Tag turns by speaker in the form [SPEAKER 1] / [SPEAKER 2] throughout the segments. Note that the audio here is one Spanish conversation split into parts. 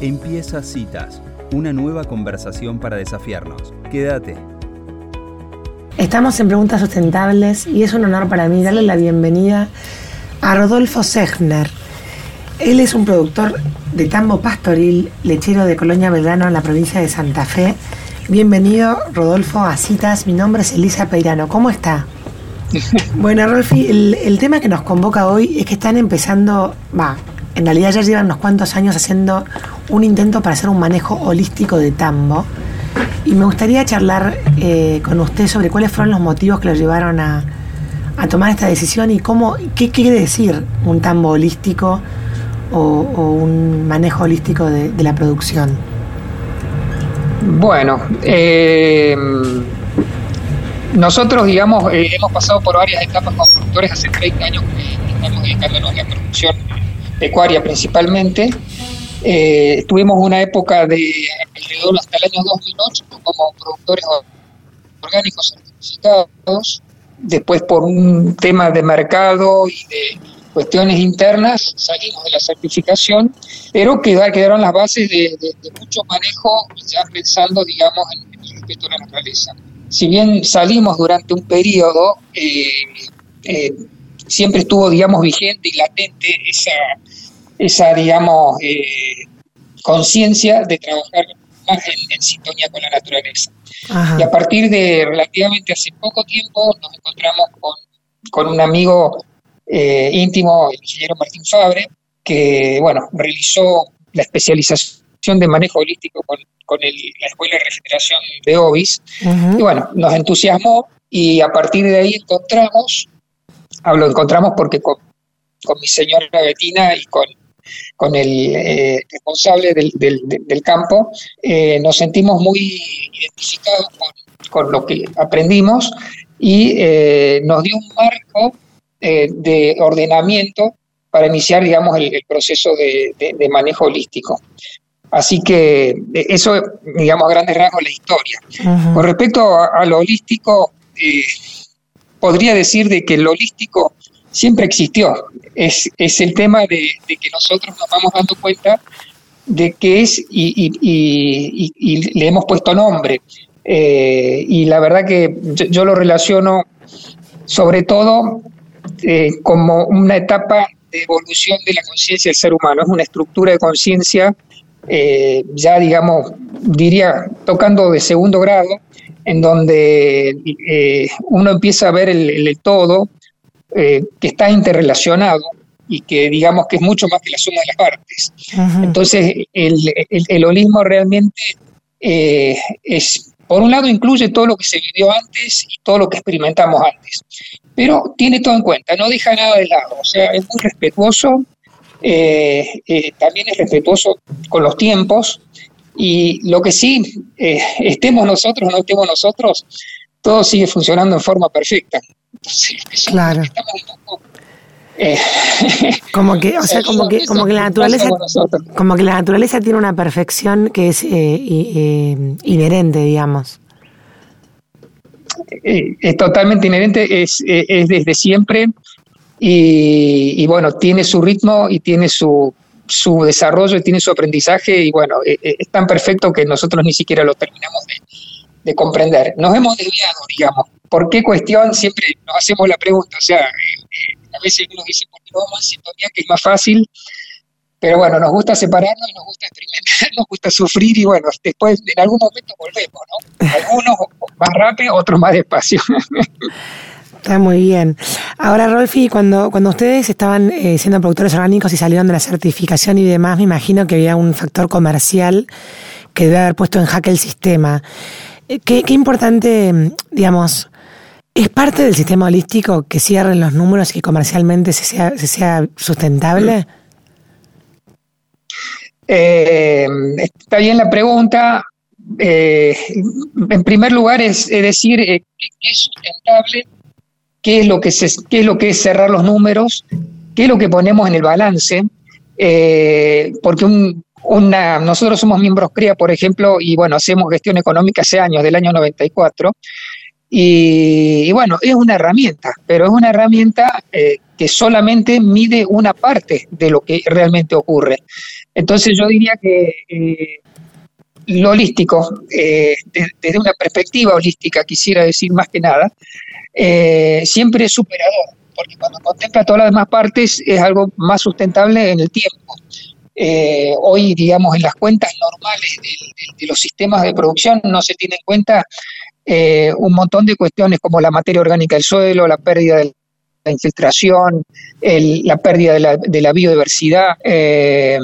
[SPEAKER 1] Empieza Citas, una nueva conversación para desafiarnos. Quédate.
[SPEAKER 2] Estamos en Preguntas Sustentables y es un honor para mí darle la bienvenida a Rodolfo Sechner. Él es un productor de tambo pastoril, lechero de Colonia Belgrano en la provincia de Santa Fe. Bienvenido, Rodolfo, a Citas. Mi nombre es Elisa Peirano. ¿Cómo está? Bueno, Rolfi, el, el tema que nos convoca hoy es que están empezando, va, en realidad ya llevan unos cuantos años haciendo un intento para hacer un manejo holístico de tambo. Y me gustaría charlar eh, con usted sobre cuáles fueron los motivos que lo llevaron a, tomar esta decisión y cómo, qué quiere decir un tambo holístico o, un manejo holístico de, de la producción.
[SPEAKER 3] Bueno, eh, nosotros, digamos, eh, hemos pasado por varias etapas como productores. Hace 30 años que estamos dedicándonos a la producción pecuaria principalmente. Eh, tuvimos una época de alrededor hasta el año 2008 como productores orgánicos certificados. Después, por un tema de mercado y de cuestiones internas, salimos de la certificación, pero quedaron las bases de, de, de mucho manejo, ya pensando, digamos, en, el respeto a la naturaleza. Si bien salimos durante un periodo, eh, eh, siempre estuvo, digamos, vigente y latente esa, esa digamos, eh, conciencia de trabajar más en, en, sintonía con la naturaleza. Ajá. Y a partir de relativamente hace poco tiempo nos encontramos con, con un amigo eh, íntimo, el ingeniero Martín Fabre, que, bueno, realizó la especialización de manejo holístico con, con el, la Escuela de Regeneración de OBIS. Uh -huh. Y bueno, nos entusiasmó y a partir de ahí encontramos, hablo encontramos porque con, con mi señora Betina y con, con el eh, responsable del, del, del campo, eh, nos sentimos muy identificados con, con lo que aprendimos y eh, nos dio un marco de ordenamiento para iniciar, digamos, el, el proceso de, de, de, manejo holístico. Así que eso, digamos, a grandes rasgos la historia. Uh -huh. Con respecto a, a lo holístico, eh, podría decir de que lo holístico siempre existió. Es, es el tema de, que nosotros nos vamos dando cuenta de que es y, le hemos puesto nombre. Eh, y la verdad que yo, lo relaciono sobre todo eh, como una etapa de evolución de la conciencia del ser humano. Es una estructura de conciencia, eh, ya digamos, diría, tocando de segundo grado, en donde uno empieza a ver el todo, eh, que está interrelacionado y que digamos que es mucho más que la suma de las partes. Entonces, el, el, el, holismo realmente eh, es, por un lado, incluye todo lo que se vivió antes y todo lo que experimentamos antes, pero tiene todo en cuenta, no deja nada de lado, o sea, es muy respetuoso, eh, eh, también es respetuoso con los tiempos, y lo que sí, eh, estemos nosotros o no estemos nosotros, todo sigue funcionando en forma perfecta.
[SPEAKER 2] Claro. Eh, como que, o sea, como que, como que la naturaleza, como que la naturaleza tiene una perfección que es eh, eh, inherente, digamos.
[SPEAKER 3] Eh, es totalmente inherente, es, es desde siempre y, y, bueno, tiene su ritmo y tiene su, su desarrollo y tiene su aprendizaje y bueno, es tan perfecto que nosotros ni siquiera lo terminamos de, de comprender. Nos hemos desviado, digamos. ¿Por qué cuestión? Siempre nos hacemos la pregunta, o sea, eh, a veces uno dice, ¿por qué no vamos en sintonía, que es más fácil? Pero bueno, nos gusta separarnos y nos gusta experimentar, nos gusta sufrir y bueno, después en algún momento volvemos, ¿no? Algunos más rápido, otros más despacio.
[SPEAKER 2] Está muy bien. Ahora, Rolfi, cuando, cuando ustedes estaban eh, siendo productores orgánicos y salieron de la certificación y demás, me imagino que había un factor comercial que debe haber puesto en jaque el sistema. Eh, ¿Qué, qué importante, digamos, ¿Es parte del sistema holístico que cierren los números y comercialmente se sea, se sea sustentable?
[SPEAKER 3] Eh, está bien la pregunta. Eh, en primer lugar, es, es decir, ¿qué es sustentable? ¿Qué es, lo que se, ¿Qué es lo que es cerrar los números? ¿Qué es lo que ponemos en el balance? Porque un, una, nosotros somos miembros CREA, por ejemplo, y bueno, hacemos gestión económica hace años, del año 94. Y, y, bueno, es una herramienta, pero es una herramienta eh, que solamente mide una parte de lo que realmente ocurre. Entonces yo diría que eh, lo holístico, eh, desde una perspectiva holística, quisiera decir más que nada, siempre es superador, porque cuando contempla todas las demás partes es algo más sustentable en el tiempo. Hoy, digamos, en las cuentas normales de, los sistemas de producción no se tiene en cuenta un montón de cuestiones como la materia orgánica del suelo, la pérdida del la infiltración, la pérdida de la, biodiversidad, eh,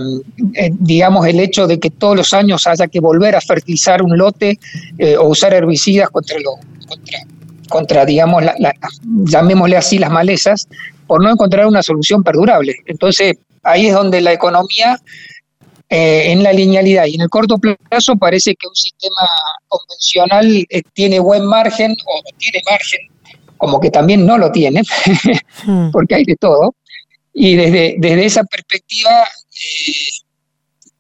[SPEAKER 3] eh, digamos el hecho de que todos los años haya que volver a fertilizar un lote eh, o usar herbicidas contra, lo, contra, digamos, llamémosle así las malezas, por no encontrar una solución perdurable. Entonces, ahí es donde la economía en la linealidad y en el corto plazo parece que un sistema convencional tiene buen margen o tiene margen como que también no lo tiene, hmm. porque hay de todo. Y desde, desde esa perspectiva, eh,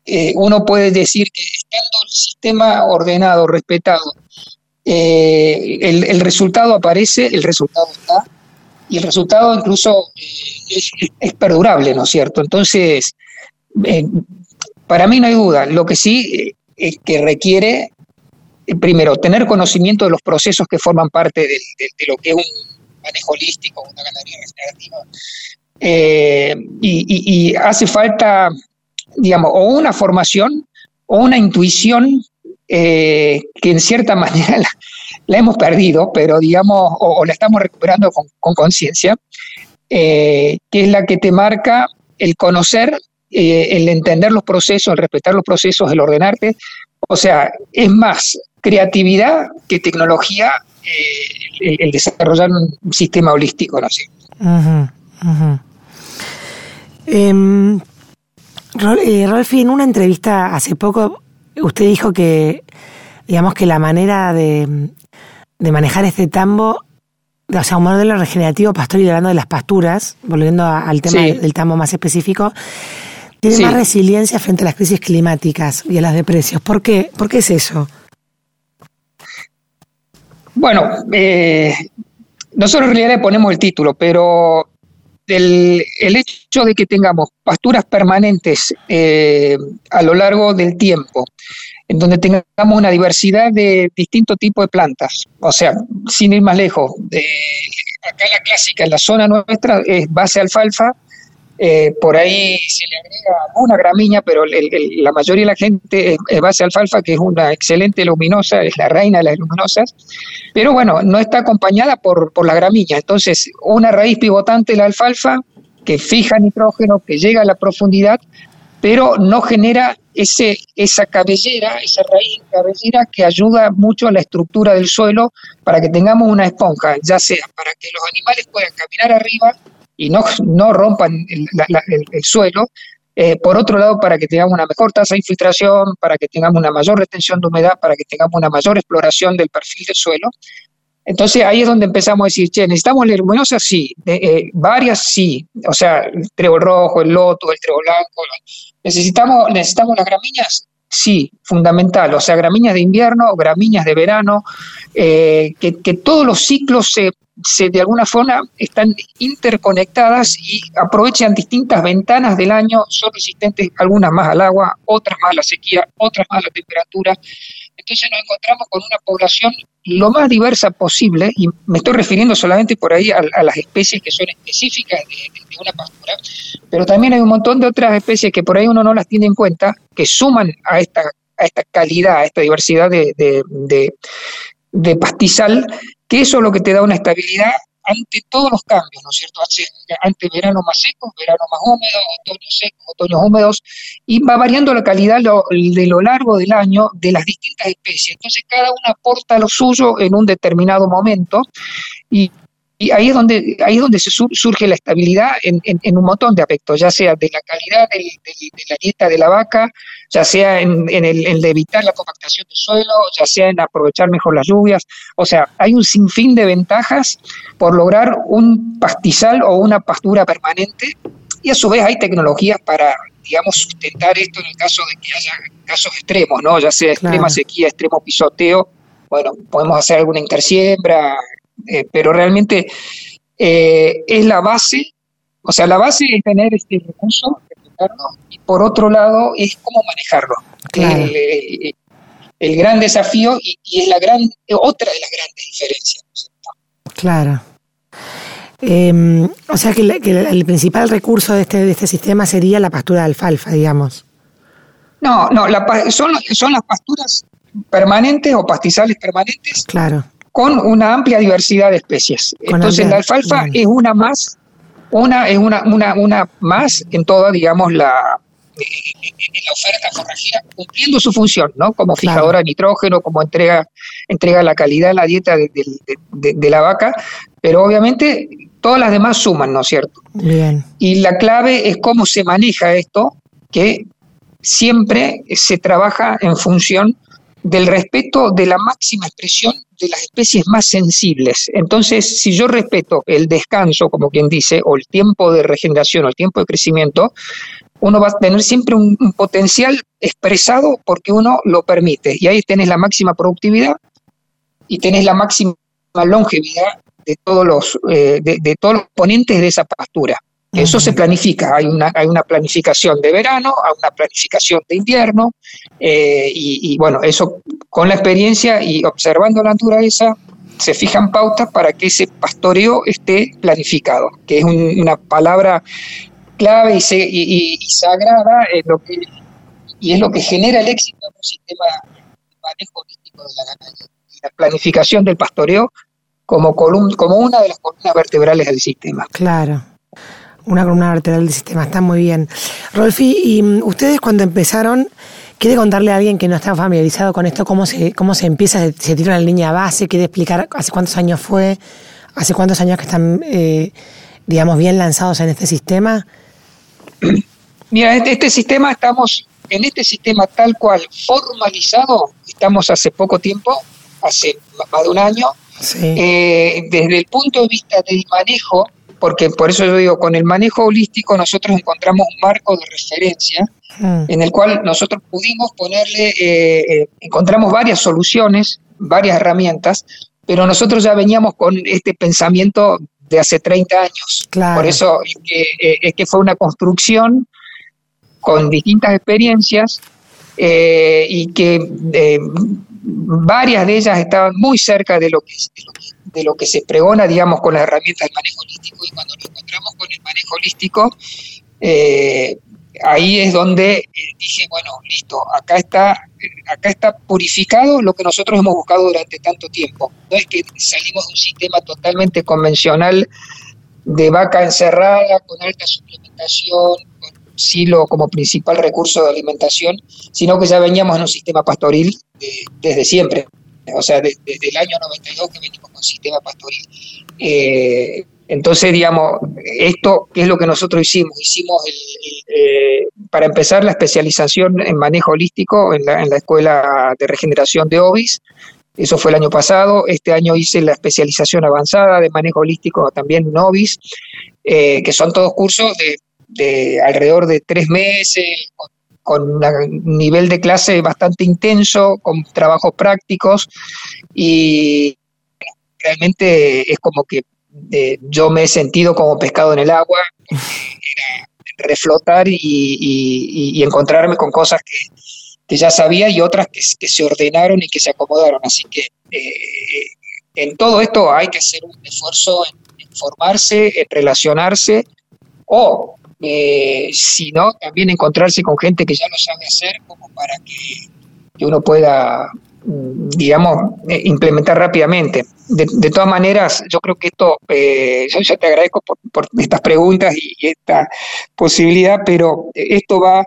[SPEAKER 3] eh, uno puede decir que estando el sistema ordenado, respetado, eh, el, resultado aparece, el resultado está, y el resultado incluso es, es, perdurable, ¿no es cierto? Entonces, para mí no hay duda, lo que sí es que requiere primero, tener conocimiento de los procesos que forman parte de, lo que es un manejo holístico, una ganadería regenerativa. Eh, y, hace falta, digamos, o una formación o una intuición eh, que en cierta manera la, hemos perdido, pero digamos, o, la estamos recuperando con conciencia, eh, que es la que te marca el conocer, el entender los procesos, el respetar los procesos, el ordenarte. O sea, es más creatividad que tecnología eh, el, desarrollar un sistema holístico, no sé.
[SPEAKER 2] Em, eh, Rolfi, en una entrevista hace poco, usted dijo que, digamos que la manera de, manejar este tambo, o sea, un modelo regenerativo pastoril hablando de las pasturas, volviendo al tema del tambo más específico, tiene más resiliencia frente a las crisis climáticas y a las de precios. ¿Por qué? ¿Por qué es eso?
[SPEAKER 3] Bueno, eh, nosotros en realidad le ponemos el título, pero el, hecho de que tengamos pasturas permanentes eh, a lo largo del tiempo, en donde tengamos una diversidad de distintos tipos de plantas, o sea, sin ir más lejos, acá la clásica en la zona nuestra es base alfalfa, eh, por ahí se le agrega una gramínea, pero la mayoría de la gente es, base alfalfa, que es una excelente luminosa, es la reina de las luminosas, pero bueno, no está acompañada por, por la gramínea. Entonces, una raíz pivotante la alfalfa que fija nitrógeno, que llega a la profundidad, pero no genera ese, esa cabellera, esa raíz cabellera que ayuda mucho a la estructura del suelo para que tengamos una esponja, ya sea para que los animales puedan caminar arriba y no, no rompan el, suelo. Eh, por otro lado, para que tengamos una mejor tasa de infiltración, para que tengamos una mayor retención de humedad, para que tengamos una mayor exploración del perfil del suelo. Entonces ahí es donde empezamos a decir, che, ¿necesitamos leguminosas? Sí, eh, varias sí, o sea, el trébol rojo, el loto, el trébol blanco. ¿Necesitamos, ¿Necesitamos las gramíneas? Sí, fundamental, o sea, gramíneas de invierno, gramíneas de verano, eh, que, que, todos los ciclos se se, de alguna forma están interconectadas y aprovechan distintas ventanas del año, son resistentes algunas más al agua, otras más a la sequía, otras más a la temperatura. Entonces nos encontramos con una población lo más diversa posible, y me estoy refiriendo solamente por ahí a, las especies que son específicas de, una pastura, pero también hay un montón de otras especies que por ahí uno no las tiene en cuenta, que suman a esta, a esta calidad, a esta diversidad de, de pastizal que eso es lo que te da una estabilidad ante todos los cambios, ¿no es cierto? Ante verano más secos, verano más húmedos, otoños secos, otoños húmedos, y va variando la calidad de lo largo del año de las distintas especies. Entonces cada una aporta lo suyo en un determinado momento y y ahí es donde, ahí es donde se surge la estabilidad en, un montón de aspectos, ya sea de la calidad de la dieta de la vaca, ya sea en, el, de evitar la compactación del suelo, ya sea en aprovechar mejor las lluvias. O sea, hay un sinfín de ventajas por lograr un pastizal o una pastura permanente y a su vez hay tecnologías para, digamos, sustentar esto en el caso de que haya casos extremos, ¿no? Ya sea extrema sequía, extremo pisoteo. Bueno, podemos hacer alguna intersiembra, eh, pero realmente eh, es la base, o sea, la base es tener este recurso, y por otro lado es cómo manejarlo. El, gran desafío y, es la gran otra de las grandes diferencias.
[SPEAKER 2] Claro. Em, o sea que, el principal recurso de este, de este sistema sería la pastura de alfalfa, digamos.
[SPEAKER 3] No, no, son, son las pasturas permanentes o pastizales permanentes.
[SPEAKER 2] Claro.
[SPEAKER 3] Con una amplia diversidad de especies. Entonces la alfalfa es una más, una es una, una, una más en toda, digamos, la, en la oferta forrajera, cumpliendo su función, ¿no? Como fijadora de nitrógeno, como entrega, entrega la calidad en la dieta de, de, la vaca, pero obviamente todas las demás suman, ¿no es cierto?
[SPEAKER 2] Bien.
[SPEAKER 3] Y la clave es cómo se maneja esto, que siempre se trabaja en función del respeto de la máxima expresión de las especies más sensibles. Entonces, si yo respeto el descanso, como quien dice, o el tiempo de regeneración o el tiempo de crecimiento, uno va a tener siempre un, potencial expresado porque uno lo permite. Y ahí tenés la máxima productividad y tenés la máxima longevidad de todos los, eh, de, todos los ponentes de esa pastura. Eso se planifica, hay una, hay una planificación de verano, hay una planificación de invierno, eh, y, bueno, eso con la experiencia y observando la naturaleza se fijan pautas para que ese pastoreo esté planificado, que es una palabra clave y, sagrada lo que, y es lo que genera el éxito de un sistema de manejo holístico de la ganadería. La planificación del pastoreo como, como una de las columnas vertebrales del sistema.
[SPEAKER 2] Claro una columna vertebral del sistema, está muy bien. Rolfi, ¿y mm, ustedes cuando empezaron, quiere contarle a alguien que no está familiarizado con esto cómo se, cómo se empieza, se, se tira la línea base, quiere explicar hace cuántos años fue, hace cuántos años que están, eh, digamos, bien lanzados en este sistema?
[SPEAKER 3] Mira, este, este, sistema estamos, en este sistema tal cual formalizado, estamos hace poco tiempo, hace más de un año. Eh, desde el punto de vista del manejo, porque por eso yo digo, con el manejo holístico nosotros encontramos un marco de referencia mm. en el cual nosotros pudimos ponerle, eh, eh, encontramos varias soluciones, varias herramientas, pero nosotros ya veníamos con este pensamiento de hace 30 años. Por eso es que, eh, es que, fue una construcción con distintas experiencias y que varias de ellas estaban muy cerca de lo que, de lo que de lo que se pregona, digamos, con las herramientas del manejo holístico y cuando nos encontramos con el manejo holístico, eh, ahí es donde eh, dije, bueno, listo, acá está, acá está purificado lo que nosotros hemos buscado durante tanto tiempo. No es que salimos de un sistema totalmente convencional de vaca encerrada, con alta suplementación, con silo como principal recurso de alimentación, sino que ya veníamos en un sistema pastoril desde siempre o sea, desde el año 92 que venimos con sistema pastoril. Eh, entonces, digamos, esto es lo que nosotros hicimos. Hicimos, eh, para empezar, la especialización en manejo holístico en la, Escuela de Regeneración de OBIS. Eso fue el año pasado. Este año hice la especialización avanzada de manejo holístico también en OBIS, eh, que son todos cursos de, de, alrededor de tres meses, con con un nivel de clase bastante intenso, con trabajos prácticos y realmente es como que eh, yo me he sentido como pescado en el agua, reflotar y, encontrarme con cosas que, ya sabía y otras que, se ordenaron y que se acomodaron. Así que eh, en todo esto hay que hacer un esfuerzo en, en formarse, en relacionarse o eh, sino también encontrarse con gente que ya lo sabe hacer como para que, uno pueda, mm, digamos, eh, implementar rápidamente. De, todas maneras, yo creo que esto, eh, yo ya te agradezco por, estas preguntas y, esta posibilidad, pero esto va,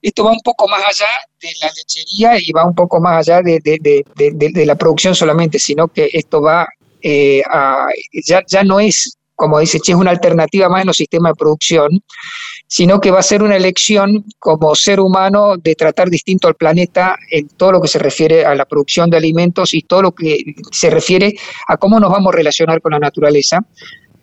[SPEAKER 3] esto va un poco más allá de la lechería y va un poco más allá de, de la producción solamente, sino que esto va a, ya, ya no es como dice Che, es una alternativa más en los sistemas de producción, sino que va a ser una elección como ser humano de tratar distinto al planeta en todo lo que se refiere a la producción de alimentos y todo lo que se refiere a cómo nos vamos a relacionar con la naturaleza,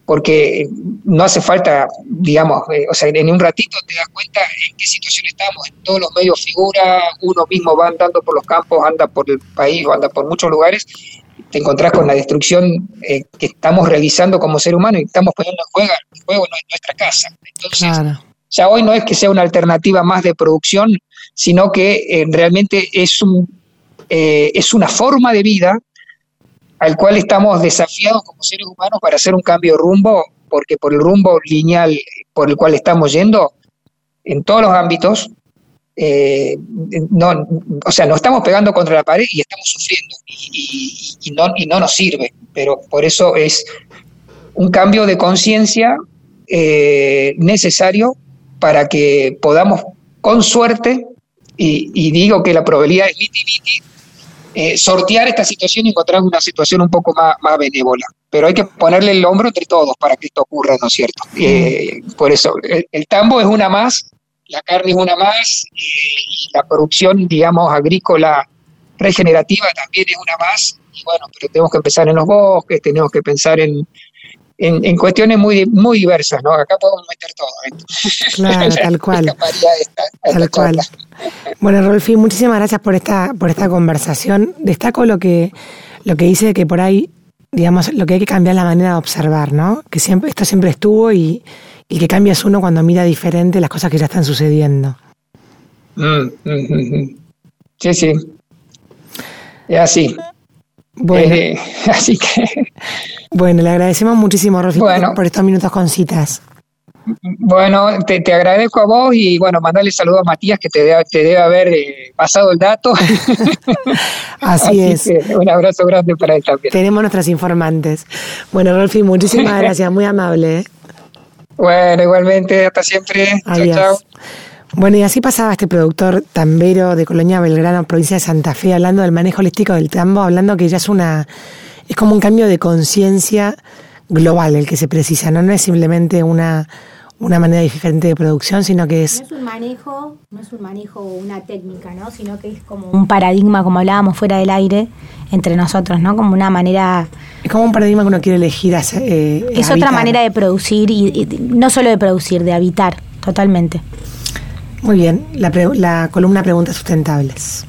[SPEAKER 3] porque no hace falta, digamos, eh, o sea, en un ratito te das cuenta en qué situación estamos, en todos los medios figura, uno mismo va andando por los campos, anda por el país o anda por muchos lugares te encontrás con la destrucción eh, que estamos realizando como ser humano y estamos poniendo en juego, en juego nuestra casa. Entonces, Ya hoy no es que sea una alternativa más de producción, sino que eh, realmente es, un, eh, es una forma de vida al cual estamos desafiados como seres humanos para hacer un cambio de rumbo, porque por el rumbo lineal por el cual estamos yendo, en todos los ámbitos, eh, no, o sea, nos estamos pegando contra la pared y estamos sufriendo y, no, y no nos sirve, pero por eso es un cambio de conciencia eh, necesario para que podamos, con suerte, y, digo que la probabilidad es niti eh, sortear esta situación y encontrar una situación un poco más, más benévola. Pero hay que ponerle el hombro entre todos para que esto ocurra, ¿no es cierto? Eh, por eso, el, tambo es una más, la carne es una más, y la producción, digamos, agrícola regenerativa también es una más. Y bueno, pero tenemos que empezar en los bosques, tenemos que pensar en, en, cuestiones muy, muy diversas, ¿no? Acá podemos meter todo.
[SPEAKER 2] ¿eh? Claro, tal cual. tal cual. Bueno, Rolfi, muchísimas gracias por esta, por esta conversación. Destaco lo que, lo que dice que por ahí, digamos, lo que hay que cambiar es la manera de observar, ¿no? Que siempre, esto siempre estuvo y, y que cambias uno cuando mira diferente las cosas que ya están sucediendo.
[SPEAKER 3] Mm, mm, mm, sí, sí. Es así.
[SPEAKER 2] Bueno, eh, así que. Bueno, le agradecemos muchísimo, Rolfi, por estos minutos con citas.
[SPEAKER 3] Bueno, te, agradezco a vos y bueno, mandale saludos a Matías que te, debe, haber eh, pasado el dato.
[SPEAKER 2] Así, es.
[SPEAKER 3] un abrazo grande para él también.
[SPEAKER 2] Tenemos nuestras informantes. Bueno, Rolfi, muchísimas gracias, muy amable.
[SPEAKER 3] Bueno, igualmente, hasta siempre. Adiós.
[SPEAKER 2] Bueno, y así pasaba este productor tambero de Colonia Belgrano, provincia de Santa Fe, hablando del manejo holístico del tambo, hablando que ya es una es como un cambio de conciencia global el que se precisa, ¿no? No es simplemente una, una manera diferente de producción, sino que es...
[SPEAKER 4] No es un manejo, no es un manejo o una técnica, ¿no? Sino que es como un paradigma, como hablábamos fuera del aire, entre nosotros, ¿no? Como una manera...
[SPEAKER 2] Es como un paradigma que uno quiere elegir hacer, eh,
[SPEAKER 4] Es otra manera de producir, y, no solo de producir, de habitar, totalmente.
[SPEAKER 2] Muy bien, la, la columna Preguntas Sustentables.